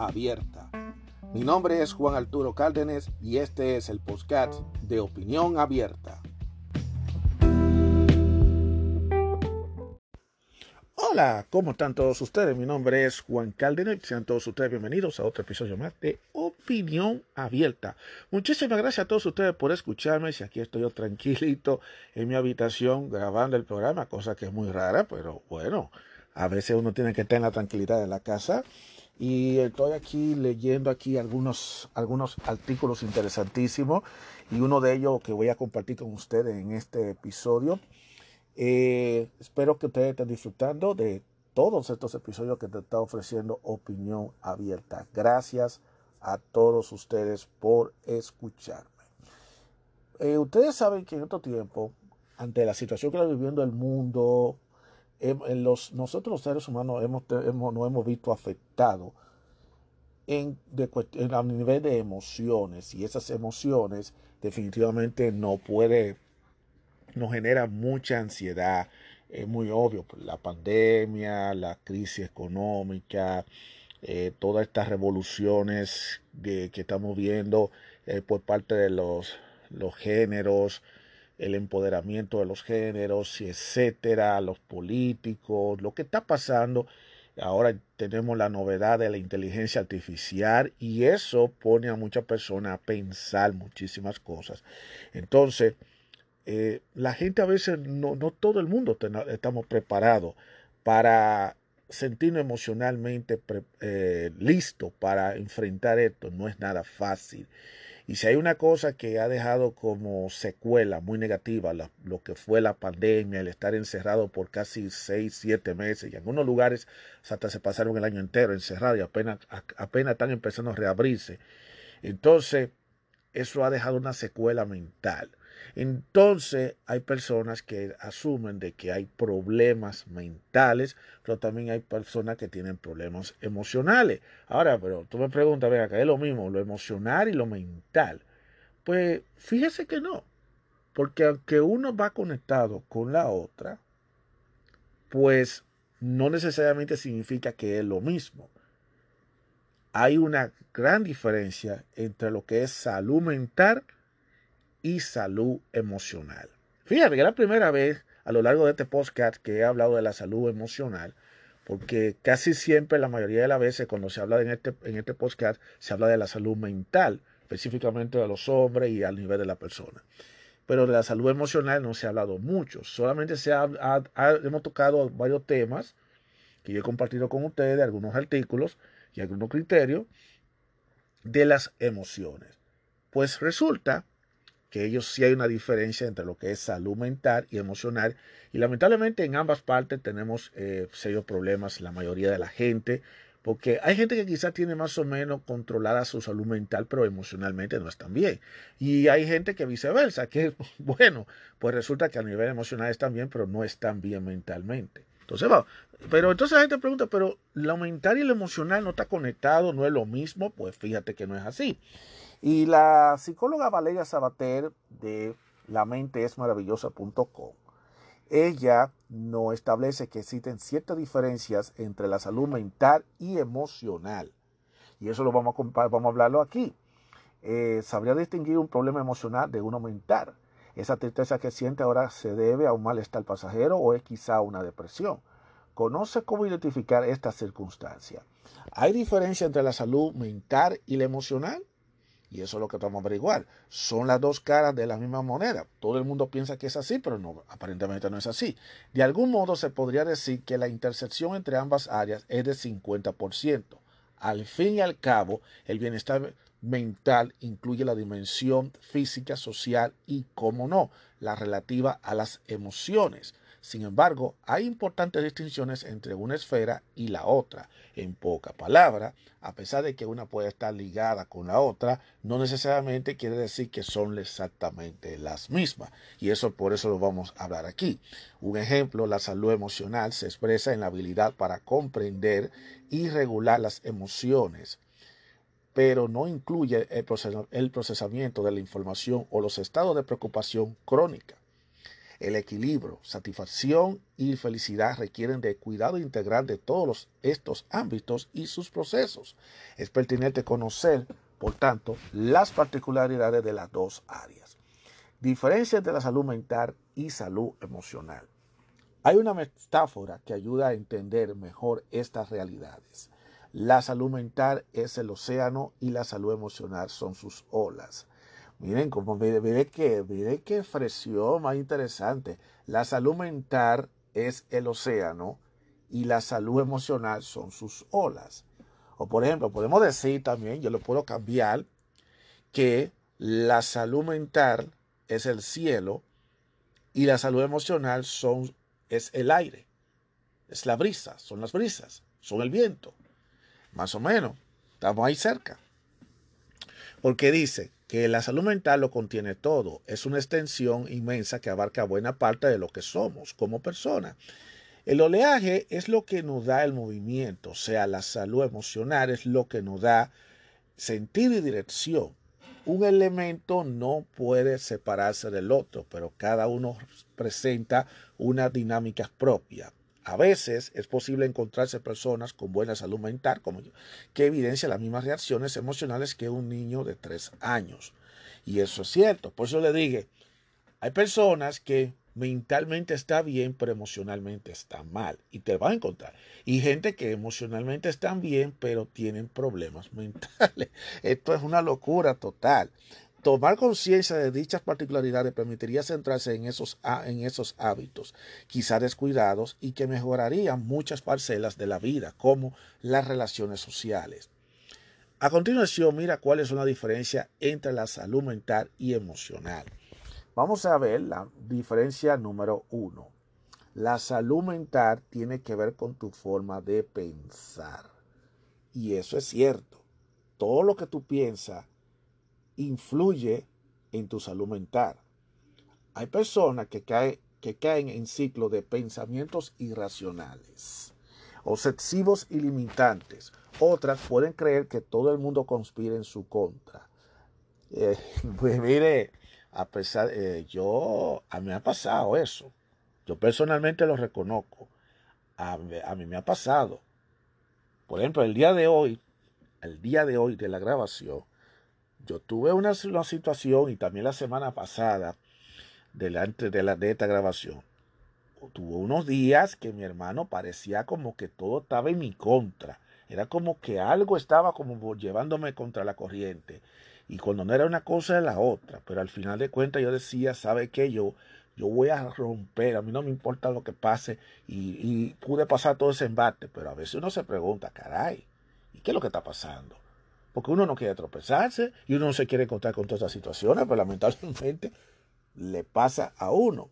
abierta. Mi nombre es Juan Arturo Cárdenas y este es el podcast de Opinión Abierta. Hola, ¿cómo están todos ustedes? Mi nombre es Juan Cárdenas sean todos ustedes bienvenidos a otro episodio más de Opinión Abierta. Muchísimas gracias a todos ustedes por escucharme. Si aquí estoy yo tranquilito en mi habitación grabando el programa, cosa que es muy rara, pero bueno, a veces uno tiene que tener la tranquilidad de la casa y estoy aquí leyendo aquí algunos, algunos artículos interesantísimos y uno de ellos que voy a compartir con ustedes en este episodio. Eh, espero que ustedes estén disfrutando de todos estos episodios que te está ofreciendo Opinión Abierta. Gracias a todos ustedes por escucharme. Eh, ustedes saben que en otro tiempo, ante la situación que está viviendo el mundo, los, nosotros los seres humanos hemos, hemos, nos hemos visto afectados en, en, a nivel de emociones y esas emociones definitivamente no puede, nos genera mucha ansiedad. Es muy obvio, pues, la pandemia, la crisis económica, eh, todas estas revoluciones que estamos viendo eh, por parte de los géneros, el empoderamiento de los géneros, etcétera, los políticos, lo que está pasando. Ahora tenemos la novedad de la inteligencia artificial y eso pone a muchas personas a pensar muchísimas cosas. Entonces, eh, la gente a veces, no, no todo el mundo estamos preparados para sentirnos emocionalmente eh, listo para enfrentar esto. No es nada fácil. Y si hay una cosa que ha dejado como secuela muy negativa, lo que fue la pandemia, el estar encerrado por casi seis, siete meses, y en algunos lugares hasta se pasaron el año entero encerrado y apenas, apenas están empezando a reabrirse. Entonces, eso ha dejado una secuela mental. Entonces hay personas que asumen de que hay problemas mentales, pero también hay personas que tienen problemas emocionales. Ahora, pero tú me preguntas, vea, que es lo mismo, lo emocional y lo mental. Pues fíjese que no, porque aunque uno va conectado con la otra, pues no necesariamente significa que es lo mismo. Hay una gran diferencia entre lo que es salud mental y salud emocional. Fíjate que la primera vez a lo largo de este podcast que he hablado de la salud emocional, porque casi siempre, la mayoría de las veces, cuando se habla en este, en este podcast, se habla de la salud mental, específicamente de los hombres y al nivel de la persona. Pero de la salud emocional no se ha hablado mucho, solamente se ha, hemos tocado varios temas que yo he compartido con ustedes, algunos artículos y algunos criterios de las emociones. Pues resulta que ellos sí hay una diferencia entre lo que es salud mental y emocional. Y lamentablemente en ambas partes tenemos eh, serios problemas, la mayoría de la gente, porque hay gente que quizás tiene más o menos controlada su salud mental, pero emocionalmente no están bien. Y hay gente que viceversa, que bueno, pues resulta que a nivel emocional están bien, pero no están bien mentalmente. Entonces, pero entonces la gente pregunta, pero lo mental y lo emocional no está conectado, no es lo mismo, pues fíjate que no es así. Y la psicóloga Valeria Sabater de la mente es maravillosa.com, ella no establece que existen ciertas diferencias entre la salud mental y emocional. Y eso lo vamos a, vamos a hablarlo aquí. Eh, sabría distinguir un problema emocional de uno mental. Esa tristeza que siente ahora se debe a un malestar pasajero o es quizá una depresión. Conoce cómo identificar esta circunstancia. ¿Hay diferencia entre la salud mental y la emocional? Y eso es lo que vamos a averiguar. Son las dos caras de la misma moneda. Todo el mundo piensa que es así, pero no, aparentemente no es así. De algún modo se podría decir que la intersección entre ambas áreas es de 50%. Al fin y al cabo, el bienestar mental incluye la dimensión física, social y, como no, la relativa a las emociones. Sin embargo, hay importantes distinciones entre una esfera y la otra. En poca palabra, a pesar de que una puede estar ligada con la otra, no necesariamente quiere decir que son exactamente las mismas. Y eso por eso lo vamos a hablar aquí. Un ejemplo, la salud emocional se expresa en la habilidad para comprender y regular las emociones pero no incluye el, procesamiento de la información o los estados de preocupación crónica. El equilibrio, satisfacción y felicidad requieren de cuidado integral de todos estos ámbitos y sus procesos. Es pertinente conocer, por tanto, las particularidades de las dos áreas. Diferencias de la salud mental y salud emocional. Hay una metáfora que ayuda a entender mejor estas realidades. La salud mental es el océano y la salud emocional son sus olas. Miren, como mire, que, mire expresión más interesante. La salud mental es el océano y la salud emocional son sus olas. O por ejemplo, podemos decir también, yo lo puedo cambiar, que la salud mental es el cielo y la salud emocional son, es el aire, es la brisa, son las brisas, son el viento. Más o menos, estamos ahí cerca. Porque dice, que la salud mental lo contiene todo. Es una extensión inmensa que abarca buena parte de lo que somos como personas. El oleaje es lo que nos da el movimiento, o sea, la salud emocional es lo que nos da sentido y dirección. Un elemento no puede separarse del otro, pero cada uno presenta una dinámica propia. A veces es posible encontrarse personas con buena salud mental como yo, que evidencia las mismas reacciones emocionales que un niño de tres años. Y eso es cierto. Por eso le dije, hay personas que mentalmente está bien, pero emocionalmente está mal. Y te va a encontrar. Y gente que emocionalmente están bien, pero tienen problemas mentales. Esto es una locura total. Tomar conciencia de dichas particularidades permitiría centrarse en esos, en esos hábitos, quizá descuidados, y que mejorarían muchas parcelas de la vida, como las relaciones sociales. A continuación, mira cuál es la diferencia entre la salud mental y emocional. Vamos a ver la diferencia número uno. La salud mental tiene que ver con tu forma de pensar. Y eso es cierto. Todo lo que tú piensas influye en tu salud mental. Hay personas que, que caen en ciclos de pensamientos irracionales, obsesivos y limitantes. Otras pueden creer que todo el mundo conspira en su contra. Eh, pues mire, a pesar, eh, yo, a mí me ha pasado eso. Yo personalmente lo reconozco. A, mí me ha pasado. Por ejemplo, el día de hoy, el día de hoy de la grabación, yo tuve una, situación y también la semana pasada, delante de, la, esta grabación, tuve unos días que mi hermano parecía como que todo estaba en mi contra. Era como que algo estaba como llevándome contra la corriente. Y cuando no era una cosa era la otra. Pero al final de cuentas yo decía, ¿sabe qué? Yo, yo voy a romper, a mí no me importa lo que pase. Y, y pude pasar todo ese embate. Pero a veces uno se pregunta, caray, ¿y qué es lo que está pasando? Porque uno no quiere tropezarse y uno no se quiere encontrar con todas esas situaciones, pero lamentablemente le pasa a uno.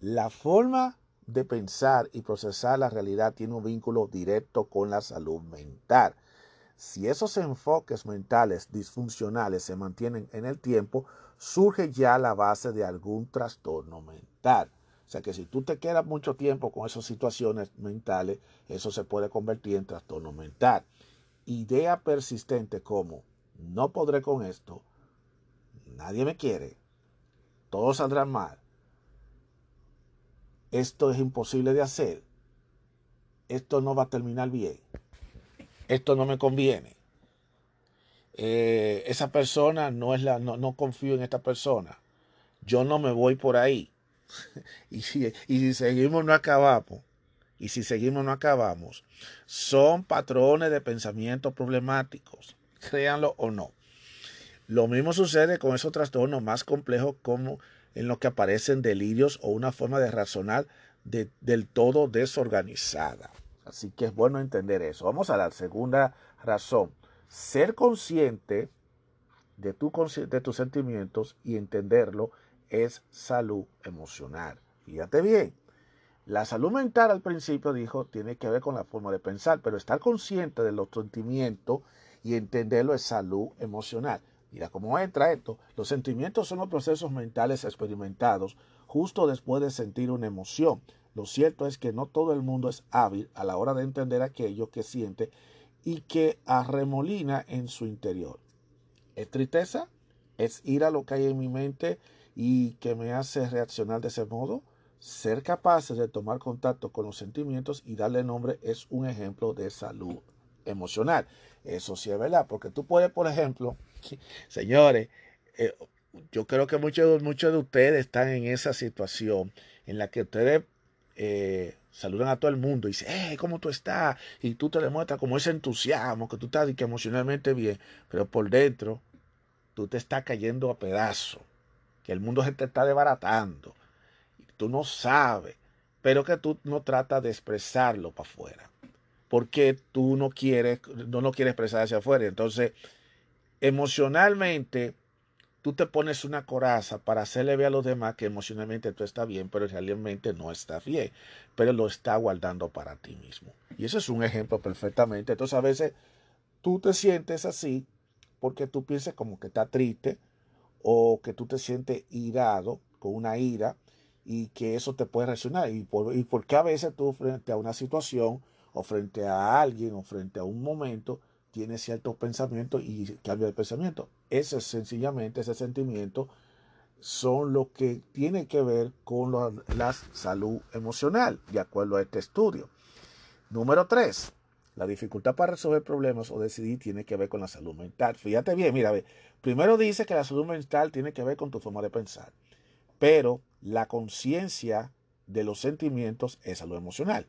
La forma de pensar y procesar la realidad tiene un vínculo directo con la salud mental. Si esos enfoques mentales disfuncionales se mantienen en el tiempo, surge ya la base de algún trastorno mental. O sea que si tú te quedas mucho tiempo con esas situaciones mentales, eso se puede convertir en trastorno mental idea persistente como no podré con esto, nadie me quiere, todo saldrá mal, esto es imposible de hacer, esto no va a terminar bien, esto no me conviene, eh, esa persona no es la, no, confío en esta persona, yo no me voy por ahí. y, si, y si seguimos no acabamos y si seguimos no acabamos, son patrones de pensamiento problemáticos, créanlo o no. Lo mismo sucede con esos trastornos más complejos como en los que aparecen delirios o una forma de razonar del todo desorganizada. Así que es bueno entender eso. Vamos a la segunda razón. Ser consciente de, de tus sentimientos y entenderlo es salud emocional. Fíjate bien. La salud mental al principio dijo tiene que ver con la forma de pensar, pero estar consciente de los sentimientos y entenderlo es salud emocional. Mira cómo entra esto. Los sentimientos son los procesos mentales experimentados justo después de sentir una emoción. Lo cierto es que no todo el mundo es hábil a la hora de entender aquello que siente y que arremolina en su interior. ¿Es tristeza? ¿Es ira lo que hay en mi mente y que me hace reaccionar de ese modo? Ser capaces de tomar contacto con los sentimientos y darle nombre es un ejemplo de salud emocional. Eso sí es verdad, porque tú puedes, por ejemplo, señores, eh, yo creo que muchos, muchos de ustedes están en esa situación en la que ustedes eh, saludan a todo el mundo y dicen, hey, ¿cómo tú estás? Y tú te demuestras como ese entusiasmo, que tú estás que emocionalmente bien, pero por dentro tú te estás cayendo a pedazos, que el mundo se te está desbaratando, tú no sabes, pero que tú no tratas de expresarlo para afuera, porque tú no quieres, no lo quieres expresar hacia afuera. Entonces, emocionalmente, tú te pones una coraza para hacerle ver a los demás que emocionalmente tú estás bien, pero realmente no está bien, pero lo está guardando para ti mismo. Y eso es un ejemplo perfectamente. Entonces a veces tú te sientes así porque tú piensas como que está triste o que tú te sientes irado con una ira y que eso te puede reaccionar. Y, por, y porque a veces tú frente a una situación o frente a alguien o frente a un momento, tiene ciertos pensamientos y cambio de pensamiento. Ese sencillamente, ese sentimiento son lo que tiene que ver con la, salud emocional, de acuerdo a este estudio. Número tres, la dificultad para resolver problemas o decidir tiene que ver con la salud mental. Fíjate bien, mira, primero dice que la salud mental tiene que ver con tu forma de pensar, pero la conciencia de los sentimientos es salud emocional.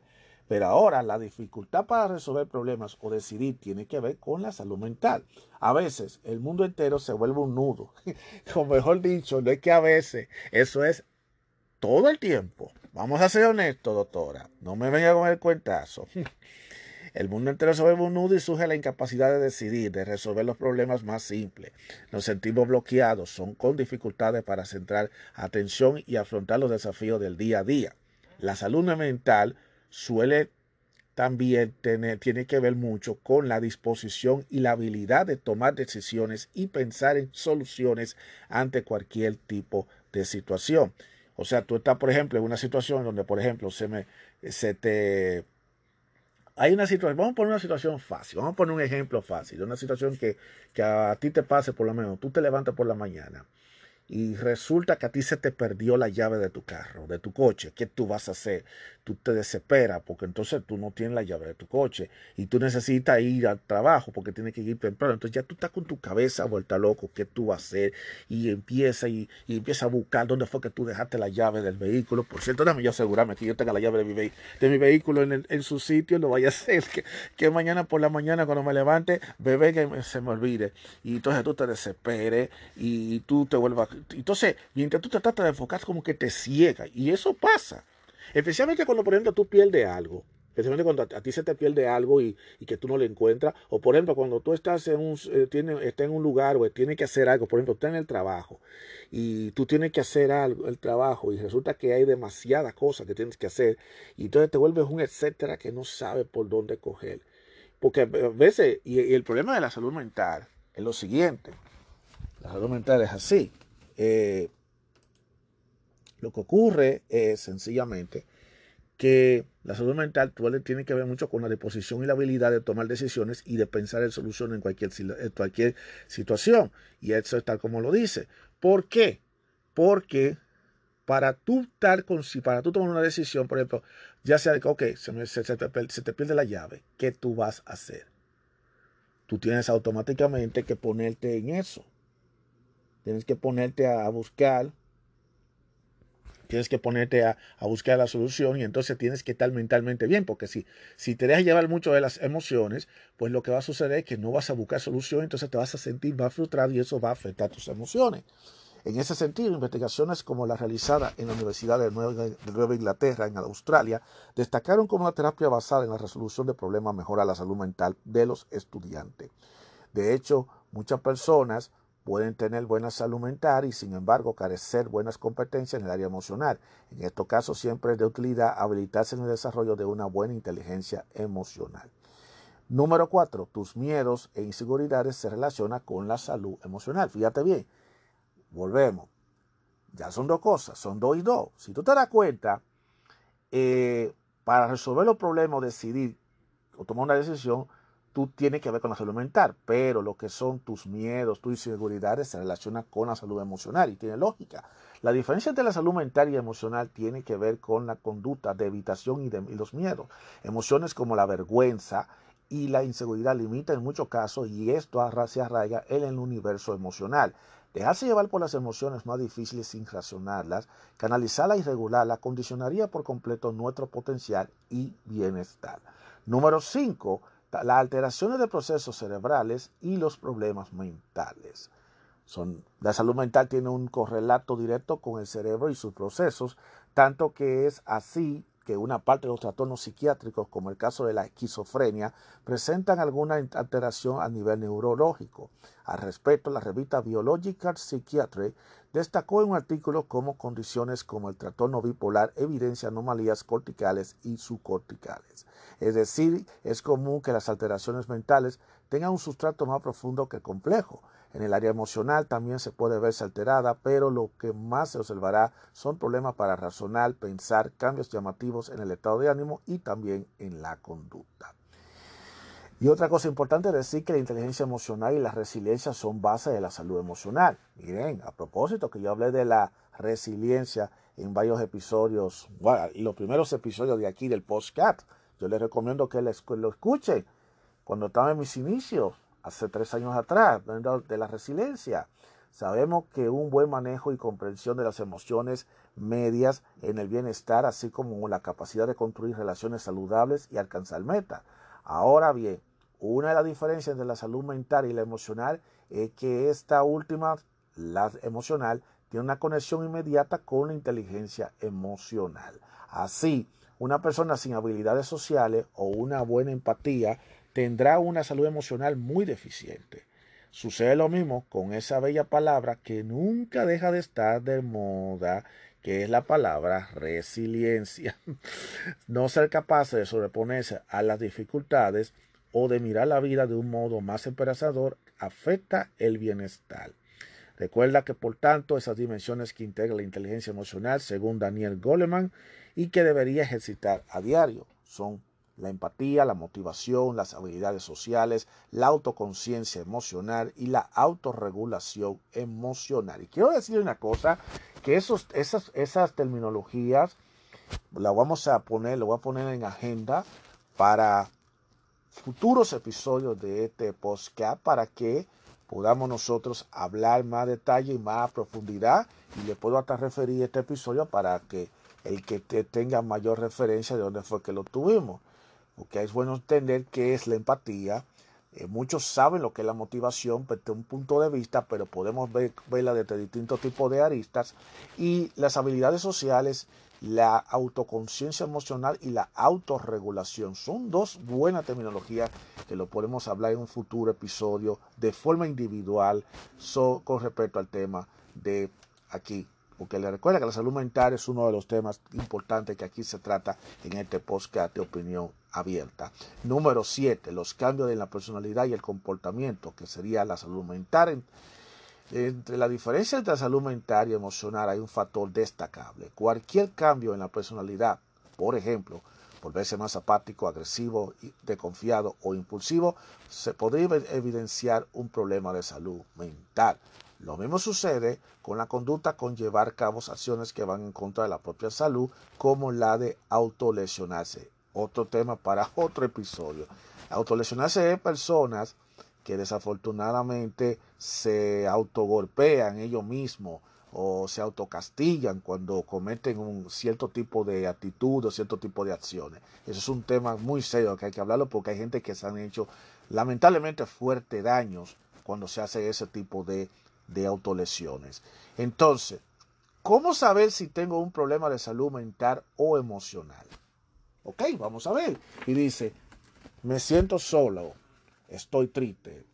Pero ahora la dificultad para resolver problemas o decidir tiene que ver con la salud mental. A veces el mundo entero se vuelve un nudo. O mejor dicho, no es que a veces, eso es todo el tiempo. Vamos a ser honestos, doctora. No me venga con el cuentazo. El mundo entero se un nudo y surge la incapacidad de decidir, de resolver los problemas más simples. Nos sentimos bloqueados, son con dificultades para centrar atención y afrontar los desafíos del día a día. La salud mental suele también tener, tiene que ver mucho con la disposición y la habilidad de tomar decisiones y pensar en soluciones ante cualquier tipo de situación. O sea, tú estás, por ejemplo, en una situación donde, por ejemplo, se me, se te, hay una situación, vamos a poner una situación fácil, vamos a poner un ejemplo fácil, una situación que, que a ti te pase por lo menos, tú te levantas por la mañana y resulta que a ti se te perdió la llave de tu carro, de tu coche, ¿qué tú vas a hacer? Tú te desesperas porque entonces tú no tienes la llave de tu coche y tú necesitas ir al trabajo porque tienes que ir temprano. Entonces ya tú estás con tu cabeza vuelta loco, ¿qué tú vas a hacer? Y empieza y, empieza a buscar dónde fue que tú dejaste la llave del vehículo. Por cierto, déjame yo asegurarme que yo tenga la llave de mi, vehículo en, su sitio, lo vaya a hacer, que, que, mañana por la mañana cuando me levante, bebé, que se me olvide. Y entonces tú te desesperes y tú te vuelvas entonces, mientras tú te tratas de enfocar, como que te ciega. Y eso pasa. Especialmente cuando, por ejemplo, tú pierdes algo. Especialmente cuando a, ti se te pierde algo y, que tú no lo encuentras. O, por ejemplo, cuando tú estás en un, eh, tiene, está en un lugar o tienes que hacer algo. Por ejemplo, estás en el trabajo y tú tienes que hacer algo, el trabajo y resulta que hay demasiadas cosas que tienes que hacer. Y entonces te vuelves un etcétera que no sabe por dónde coger. Porque a veces, y el problema de la salud mental es lo siguiente. La salud mental es así. Eh, lo que ocurre es sencillamente que la salud mental tiene que ver mucho con la disposición y la habilidad de tomar decisiones y de pensar en soluciones en cualquier, situación. Y eso es tal como lo dice. ¿Por qué? Porque para tú, tal, para tú tomar una decisión, por ejemplo, ya sea que, ok, se, se, te, se te pierde la llave, ¿qué tú vas a hacer? Tú tienes automáticamente que ponerte en eso. Tienes que ponerte a buscar, tienes que ponerte a, buscar la solución y entonces tienes que estar mentalmente bien, porque si, si te dejas llevar mucho de las emociones, pues lo que va a suceder es que no vas a buscar solución, entonces te vas a sentir más frustrado y eso va a afectar tus emociones. En ese sentido, investigaciones como la realizada en la Universidad de Nueva, Inglaterra, en Australia, destacaron como la terapia basada en la resolución de problemas mejora la salud mental de los estudiantes. De hecho, muchas personas pueden tener buena salud mental y sin embargo carecer buenas competencias en el área emocional. En estos casos siempre es de utilidad habilitarse en el desarrollo de una buena inteligencia emocional. Número cuatro, tus miedos e inseguridades se relacionan con la salud emocional. Fíjate bien, volvemos. Ya son dos cosas, son dos y dos. Si tú te das cuenta, eh, para resolver los problemas, decidir o tomar una decisión, tú tienes que ver con la salud mental, pero lo que son tus miedos, tus inseguridades se relacionan con la salud emocional y tiene lógica. La diferencia entre la salud mental y emocional tiene que ver con la conducta de evitación y, de, y los miedos. Emociones como la vergüenza y la inseguridad limitan en muchos casos y esto se arraiga en el universo emocional. Dejarse llevar por las emociones más difíciles sin racionarlas, canalizarlas y regularlas, condicionaría por completo nuestro potencial y bienestar. Número 5. Las alteraciones de procesos cerebrales y los problemas mentales. Son, la salud mental tiene un correlato directo con el cerebro y sus procesos, tanto que es así que una parte de los trastornos psiquiátricos, como el caso de la esquizofrenia, presentan alguna alteración a nivel neurológico. Al respecto, la revista Biological Psychiatry destacó en un artículo como condiciones como el trastorno bipolar evidencia anomalías corticales y subcorticales. Es decir, es común que las alteraciones mentales tengan un sustrato más profundo que complejo. En el área emocional también se puede verse alterada, pero lo que más se observará son problemas para razonar, pensar, cambios llamativos en el estado de ánimo y también en la conducta. Y otra cosa importante es decir que la inteligencia emocional y la resiliencia son base de la salud emocional. Miren, a propósito que yo hablé de la resiliencia en varios episodios, y los primeros episodios de aquí del podcast, yo les recomiendo que lo escuchen cuando estaba en mis inicios, hace tres años atrás, de la resiliencia. Sabemos que un buen manejo y comprensión de las emociones medias en el bienestar, así como la capacidad de construir relaciones saludables y alcanzar meta. Ahora bien, una de las diferencias entre la salud mental y la emocional es que esta última, la emocional, tiene una conexión inmediata con la inteligencia emocional. Así, una persona sin habilidades sociales o una buena empatía tendrá una salud emocional muy deficiente. Sucede lo mismo con esa bella palabra que nunca deja de estar de moda, que es la palabra resiliencia. No ser capaz de sobreponerse a las dificultades o de mirar la vida de un modo más esperanzador afecta el bienestar. Recuerda que por tanto esas dimensiones que integra la inteligencia emocional, según Daniel Goleman, y que debería ejercitar a diario, son la empatía, la motivación, las habilidades sociales, la autoconciencia emocional y la autorregulación emocional. Y quiero decir una cosa, que esos, esas, esas terminologías las vamos a poner, lo voy a poner en agenda para futuros episodios de este podcast para que podamos nosotros hablar más detalle y más profundidad y le puedo hasta referir este episodio para que el que tenga mayor referencia de dónde fue que lo tuvimos. Porque es bueno entender qué es la empatía. Eh, muchos saben lo que es la motivación desde un punto de vista, pero podemos ver, verla desde distintos tipos de aristas. Y las habilidades sociales, la autoconciencia emocional y la autorregulación son dos buenas terminologías que lo podemos hablar en un futuro episodio de forma individual con respecto al tema de aquí porque le recuerda que la salud mental es uno de los temas importantes que aquí se trata en este podcast de opinión abierta. Número 7, los cambios en la personalidad y el comportamiento, que sería la salud mental. Entre la diferencia entre la salud mental y emocional hay un factor destacable. Cualquier cambio en la personalidad, por ejemplo, volverse más apático, agresivo, desconfiado o impulsivo, se podría evidenciar un problema de salud mental. Lo mismo sucede con la conducta con llevar a cabo acciones que van en contra de la propia salud, como la de autolesionarse. Otro tema para otro episodio. Autolesionarse es personas que desafortunadamente se autogolpean ellos mismos o se autocastillan cuando cometen un cierto tipo de actitud o cierto tipo de acciones. Eso es un tema muy serio que hay que hablarlo porque hay gente que se han hecho lamentablemente fuertes daños cuando se hace ese tipo de de autolesiones. Entonces, ¿cómo saber si tengo un problema de salud mental o emocional? Ok, vamos a ver. Y dice, me siento solo, estoy triste,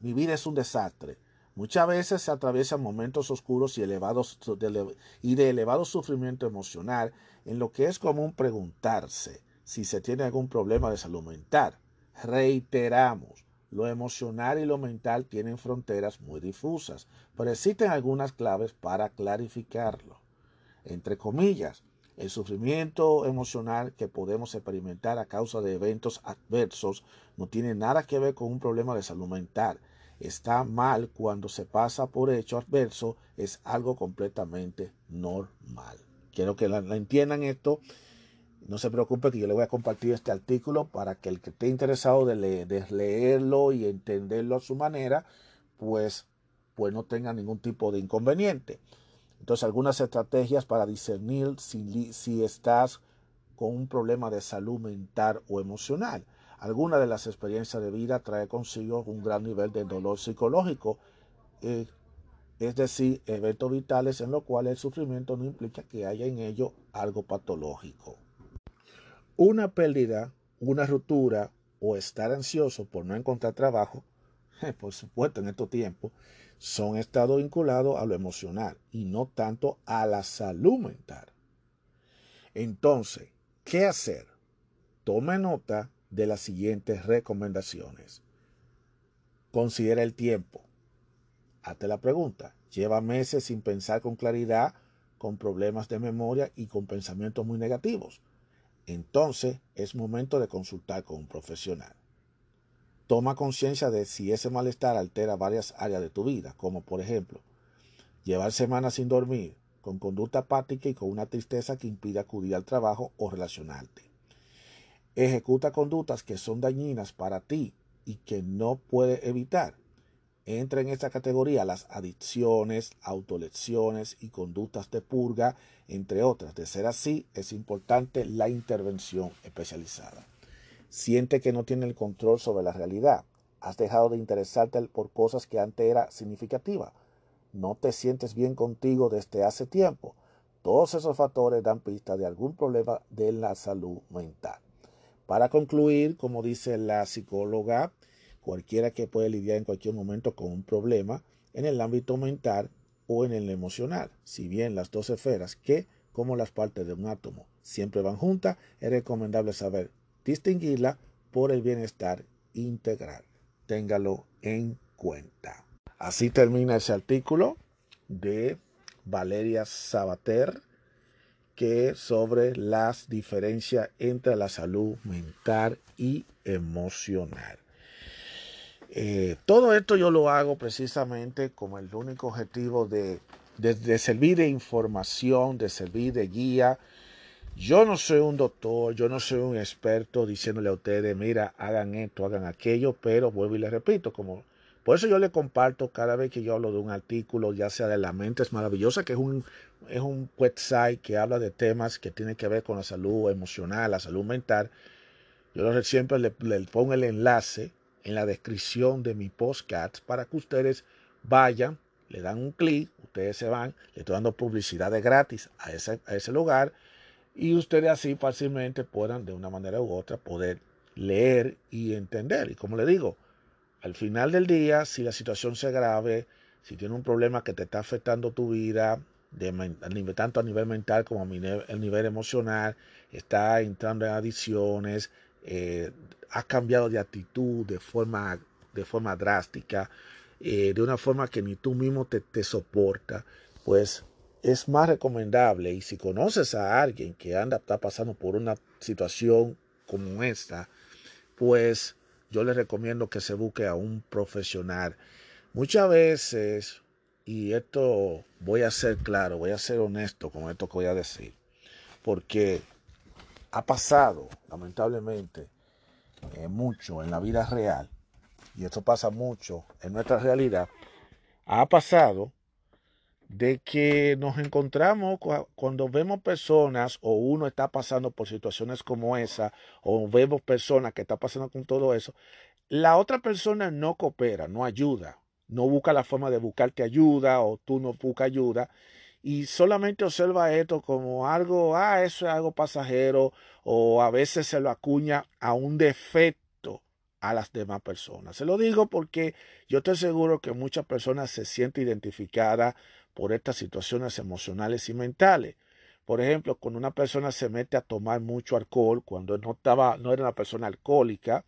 mi vida es un desastre, Muchas veces se atraviesan momentos oscuros y, elevados, y de elevado sufrimiento emocional en lo que es común preguntarse si se tiene algún problema de salud mental. Reiteramos, lo emocional y lo mental tienen fronteras muy difusas, pero existen algunas claves para clarificarlo. Entre comillas, el sufrimiento emocional que podemos experimentar a causa de eventos adversos no tiene nada que ver con un problema de salud mental. Está mal cuando se pasa por hecho adverso, es algo completamente normal. Quiero que la, entiendan esto. No se preocupe que yo le voy a compartir este artículo para que el que esté interesado de, leerlo y entenderlo a su manera, pues, pues no tenga ningún tipo de inconveniente. Entonces, algunas estrategias para discernir si, si estás con un problema de salud mental o emocional. Alguna de las experiencias de vida trae consigo un gran nivel de dolor psicológico, eh, es decir, eventos vitales en los cuales el sufrimiento no implica que haya en ello algo patológico. Una pérdida, una ruptura o estar ansioso por no encontrar trabajo, por supuesto en estos tiempos, son estados vinculados a lo emocional y no tanto a la salud mental. Entonces, ¿qué hacer? Tome nota de las siguientes recomendaciones. Considera el tiempo. Hazte la pregunta. Lleva meses sin pensar con claridad, con problemas de memoria y con pensamientos muy negativos. Entonces es momento de consultar con un profesional. Toma conciencia de si ese malestar altera varias áreas de tu vida, como por ejemplo, llevar semanas sin dormir, con conducta apática y con una tristeza que impide acudir al trabajo o relacionarte. Ejecuta conductas que son dañinas para ti y que no puedes evitar. Entra en esta categoría las adicciones, autolecciones y conductas de purga, entre otras. De ser así, es importante la intervención especializada. Siente que no tiene el control sobre la realidad. Has dejado de interesarte por cosas que antes era significativa. No te sientes bien contigo desde hace tiempo. Todos esos factores dan pista de algún problema de la salud mental. Para concluir, como dice la psicóloga, cualquiera que puede lidiar en cualquier momento con un problema en el ámbito mental o en el emocional, si bien las dos esferas que, como las partes de un átomo, siempre van juntas, es recomendable saber distinguirla por el bienestar integral. Téngalo en cuenta. Así termina ese artículo de Valeria Sabater que sobre las diferencias entre la salud mental y emocional. Eh, todo esto yo lo hago precisamente como el único objetivo de, de servir de información, de servir de guía, yo no soy un doctor, yo no soy un experto diciéndole a ustedes, mira, hagan esto, hagan aquello, pero vuelvo y les repito, como por eso yo le comparto cada vez que yo hablo de un artículo, ya sea de La Mente es Maravillosa, que es un, es un website que habla de temas que tienen que ver con la salud emocional, la salud mental. Yo siempre le, pongo el enlace en la descripción de mi podcast para que ustedes vayan, le dan un clic, ustedes se van, le estoy dando publicidad de gratis a ese, a ese lugar y ustedes así fácilmente puedan de una manera u otra poder leer y entender. Y como le digo, al final del día, si la situación se grave, si tiene un problema que te está afectando tu vida, tanto a nivel mental como a nivel, nivel emocional, está entrando en adicciones, eh, has cambiado de actitud de forma, de forma drástica, eh, de una forma que ni tú mismo te, te soporta, pues es más recomendable y si conoces a alguien que anda está pasando por una situación como esta, pues yo le recomiendo que se busque a un profesional. Muchas veces, y esto voy a ser claro, voy a ser honesto con esto que voy a decir, porque ha pasado, lamentablemente, eh, mucho en la vida real, y esto pasa mucho en nuestra realidad, ha pasado de que nos encontramos cuando vemos personas o uno está pasando por situaciones como esa o vemos personas que están pasando con todo eso, la otra persona no coopera, no ayuda, no busca la forma de buscarte ayuda o tú no buscas ayuda y solamente observa esto como algo, ah, eso es algo pasajero o a veces se lo acuña a un defecto a las demás personas. Se lo digo porque yo estoy seguro que muchas personas se sienten identificadas por estas situaciones emocionales y mentales. Por ejemplo, cuando una persona se mete a tomar mucho alcohol, cuando no, estaba, no era una persona alcohólica,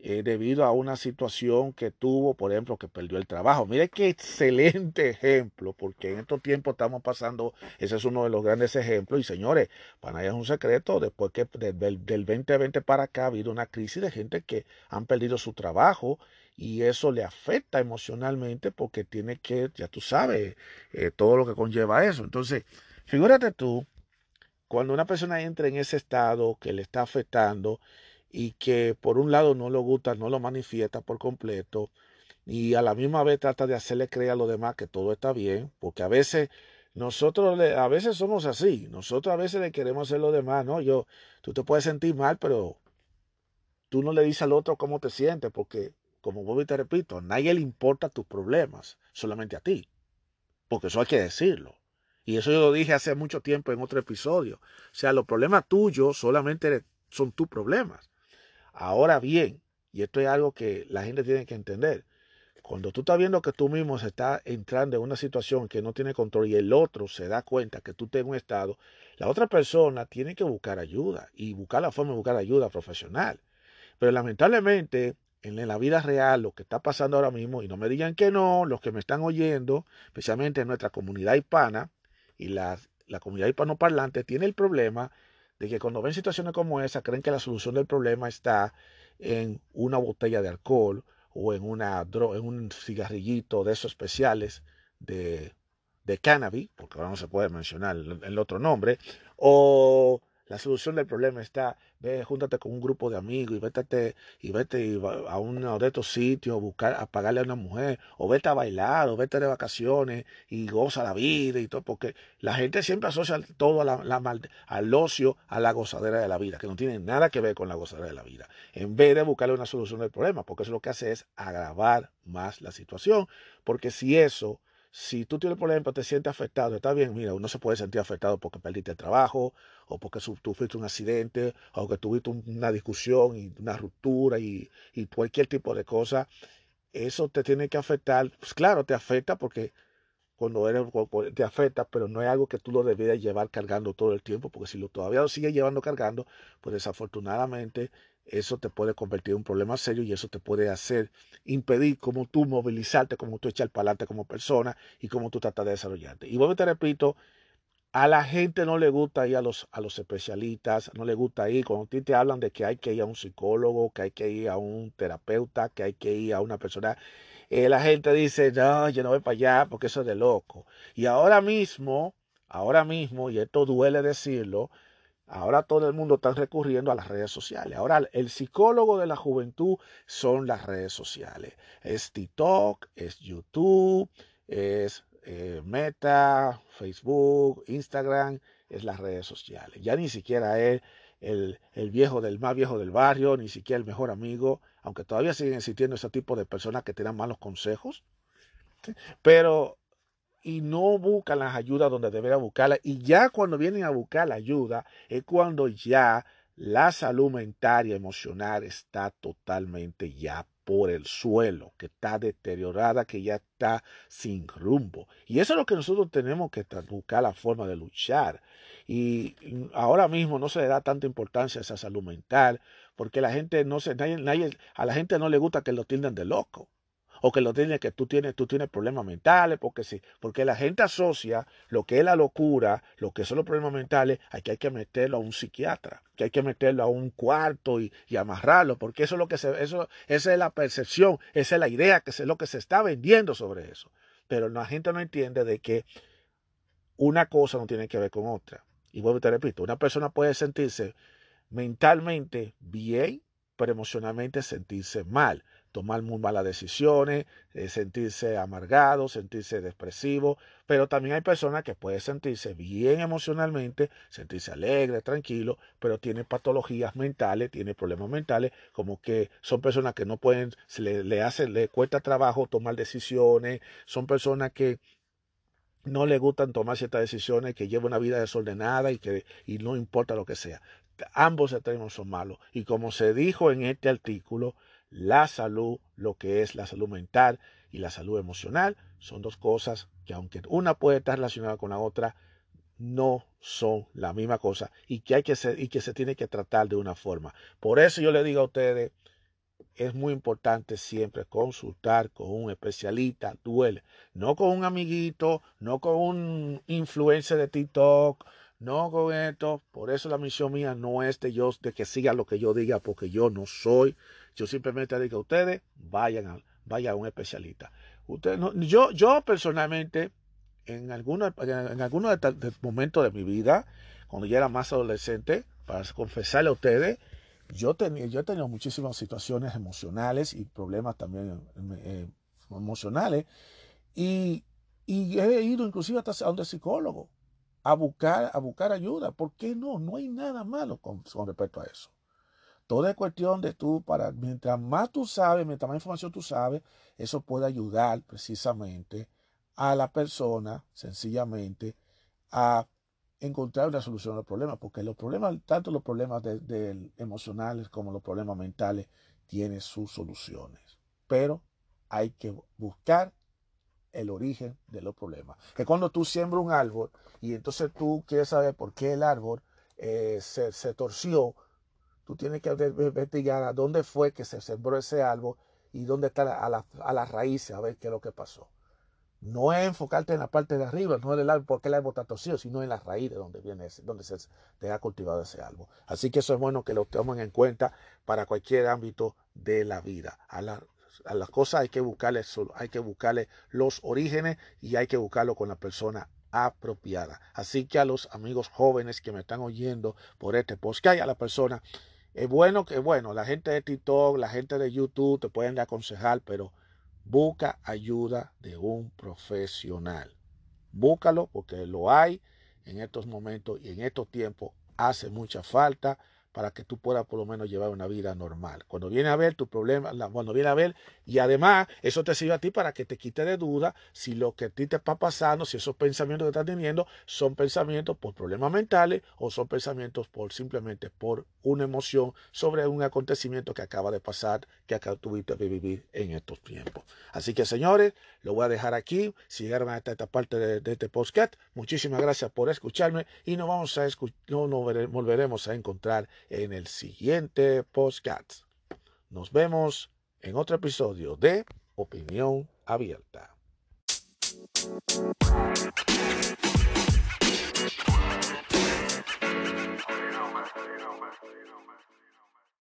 eh, debido a una situación que tuvo, por ejemplo, que perdió el trabajo. Mire qué excelente ejemplo, porque en estos tiempos estamos pasando, ese es uno de los grandes ejemplos, y señores, para nadie es un secreto, después que del, del 2020 para acá ha habido una crisis de gente que han perdido su trabajo y eso le afecta emocionalmente porque tiene que, ya tú sabes, eh, todo lo que conlleva eso. Entonces, figúrate tú, cuando una persona entra en ese estado que le está afectando, y que por un lado no lo gusta, no lo manifiesta por completo y a la misma vez trata de hacerle creer a los demás que todo está bien, porque a veces nosotros a veces somos así, nosotros a veces le queremos hacer lo demás, ¿no? Yo, tú te puedes sentir mal, pero tú no le dices al otro cómo te sientes, porque como vos te repito, a nadie le importa tus problemas, solamente a ti, porque eso hay que decirlo. Y eso yo lo dije hace mucho tiempo en otro episodio. O sea, los problemas tuyos solamente son tus problemas. Ahora bien, y esto es algo que la gente tiene que entender, cuando tú estás viendo que tú mismo se está entrando en una situación que no tiene control y el otro se da cuenta que tú estás en un estado, la otra persona tiene que buscar ayuda y buscar la forma de buscar ayuda profesional. Pero lamentablemente en la vida real lo que está pasando ahora mismo, y no me digan que no, los que me están oyendo, especialmente en nuestra comunidad hispana y la, la comunidad hispanoparlante, tiene el problema de que cuando ven situaciones como esa creen que la solución del problema está en una botella de alcohol o en, una en un cigarrillito de esos especiales de, de cannabis, porque ahora no se puede mencionar el otro nombre, o la solución del problema está, ve, júntate con un grupo de amigos y vete, y vete a uno de estos sitios a buscar, a pagarle a una mujer, o vete a bailar, o vete de vacaciones y goza la vida y todo, porque la gente siempre asocia todo a la, al ocio, a la gozadera de la vida, que no tiene nada que ver con la gozadera de la vida, en vez de buscarle una solución del problema, porque eso lo que hace es agravar más la situación, porque si eso si tú tienes problema, te sientes afectado, está bien, mira, uno se puede sentir afectado porque perdiste el trabajo, o porque sufriste un accidente, o que tuviste una discusión y una ruptura y, cualquier tipo de cosa. Eso te tiene que afectar. Pues claro, te afecta porque cuando eres, te afecta, pero no es algo que tú lo debieras llevar cargando todo el tiempo, porque si lo todavía lo sigues llevando cargando, pues desafortunadamente eso te puede convertir en un problema serio y eso te puede hacer impedir cómo tú movilizarte, cómo tú echar para adelante como persona y cómo tú tratas de desarrollarte. Y vuelvo te repito, a la gente no le gusta ir a los, a los especialistas, no le gusta ir. Cuando ti te hablan de que hay que ir a un psicólogo, que hay que ir a un terapeuta, que hay que ir a una persona, eh, la gente dice, no, yo no voy para allá porque eso es de loco. Y ahora mismo, ahora mismo, y esto duele decirlo, Ahora todo el mundo está recurriendo a las redes sociales. Ahora el psicólogo de la juventud son las redes sociales. Es TikTok, es YouTube, es eh, Meta, Facebook, Instagram, es las redes sociales. Ya ni siquiera es el, el, viejo del más viejo del barrio, ni siquiera el mejor amigo, aunque todavía siguen existiendo ese tipo de personas que te dan malos consejos. Pero y no buscan las ayudas donde deberían buscarlas. Y ya cuando vienen a buscar la ayuda es cuando ya la salud mental y emocional está totalmente ya por el suelo, que está deteriorada, que ya está sin rumbo. Y eso es lo que nosotros tenemos que buscar la forma de luchar. Y ahora mismo no se le da tanta importancia a esa salud mental, porque la gente no se, a la gente no le gusta que lo tilden de loco o que lo tiene que tú tienes, tú tienes problemas mentales, porque sí, porque la gente asocia lo que es la locura, lo que son los problemas mentales, hay que hay que meterlo a un psiquiatra, que hay que meterlo a un cuarto y, amarrarlo, porque eso es lo que se, eso, esa es la percepción, esa es la idea, que es lo que se está vendiendo sobre eso. Pero la gente no entiende de que una cosa no tiene que ver con otra. Y vuelvo y te repito, una persona puede sentirse mentalmente bien, pero emocionalmente sentirse mal tomar muy malas decisiones, eh, sentirse amargado, sentirse depresivo, pero también hay personas que pueden sentirse bien emocionalmente, sentirse alegre, tranquilo, pero tienen patologías mentales, tienen problemas mentales, como que son personas que no pueden, se le, le hace, le cuesta trabajo tomar decisiones, son personas que no le gustan tomar ciertas decisiones, que llevan una vida desordenada y que y no importa lo que sea. Ambos extremos son malos. Y como se dijo en este artículo, la salud, lo que es la salud mental y la salud emocional, son dos cosas que aunque una puede estar relacionada con la otra, no son la misma cosa y que hay que ser, y que se tiene que tratar de una forma. Por eso yo le digo a ustedes, es muy importante siempre consultar con un especialista, duele, no con un amiguito, no con un influencer de TikTok, no con esto. Por eso la misión mía no es de yo de que siga lo que yo diga, porque yo no soy. Yo simplemente digo a ustedes, vayan a, a un especialista. Ustedes yo, yo personalmente, en algunos, en algunos momentos de mi vida, cuando yo era más adolescente, para confesarle a ustedes, yo, tenía, yo he tenido muchísimas situaciones emocionales y problemas también eh, emocionales. Y, he ido inclusive hasta a un psicólogo a buscar, a buscar ayuda. ¿Por qué no? No hay nada malo con respecto a eso. Todo es cuestión de tú, para, mientras más tú sabes, mientras más información tú sabes, eso puede ayudar precisamente a la persona, sencillamente, a encontrar una solución a los problemas, porque los problemas, tanto los problemas de, emocionales como los problemas mentales, tienen sus soluciones. Pero hay que buscar el origen de los problemas. Que cuando tú siembras un árbol y entonces tú quieres saber por qué el árbol eh, se, se, torció, tú tienes que investigar a dónde fue que se sembró ese árbol y dónde está a, la, a las raíces, a ver qué es lo que pasó. No es enfocarte en la parte de arriba, no en el árbol, porque el árbol está torcido, sino en las raíces donde viene ese, donde se, te ha cultivado ese árbol. Así que eso es bueno que lo tomen en cuenta para cualquier ámbito de la vida. A, a las cosas hay que buscarle, hay que buscarle los orígenes y hay que buscarlo con la persona apropiada. Así que a los amigos jóvenes que me están oyendo por este hay a la persona, es bueno que, bueno, la gente de TikTok, la gente de YouTube te pueden aconsejar, pero busca ayuda de un profesional. Búscalo porque lo hay en estos momentos y en estos tiempos hace mucha falta para que tú puedas por lo menos llevar una vida normal. Cuando viene a ver tu problema, cuando viene a ver, y además eso te sirve a ti para que te quite de duda si lo que a ti te está pasando, si esos pensamientos que estás teniendo son pensamientos por problemas mentales o son pensamientos por simplemente por una emoción sobre un acontecimiento que acaba de pasar, que acá tuviste que vivir en estos tiempos. Así que señores, lo voy a dejar aquí. Si llegaron hasta esta parte de, este podcast, muchísimas gracias por escucharme y nos vamos a no nos volveremos a encontrar en el siguiente podcast. Nos vemos en otro episodio de Opinión Abierta.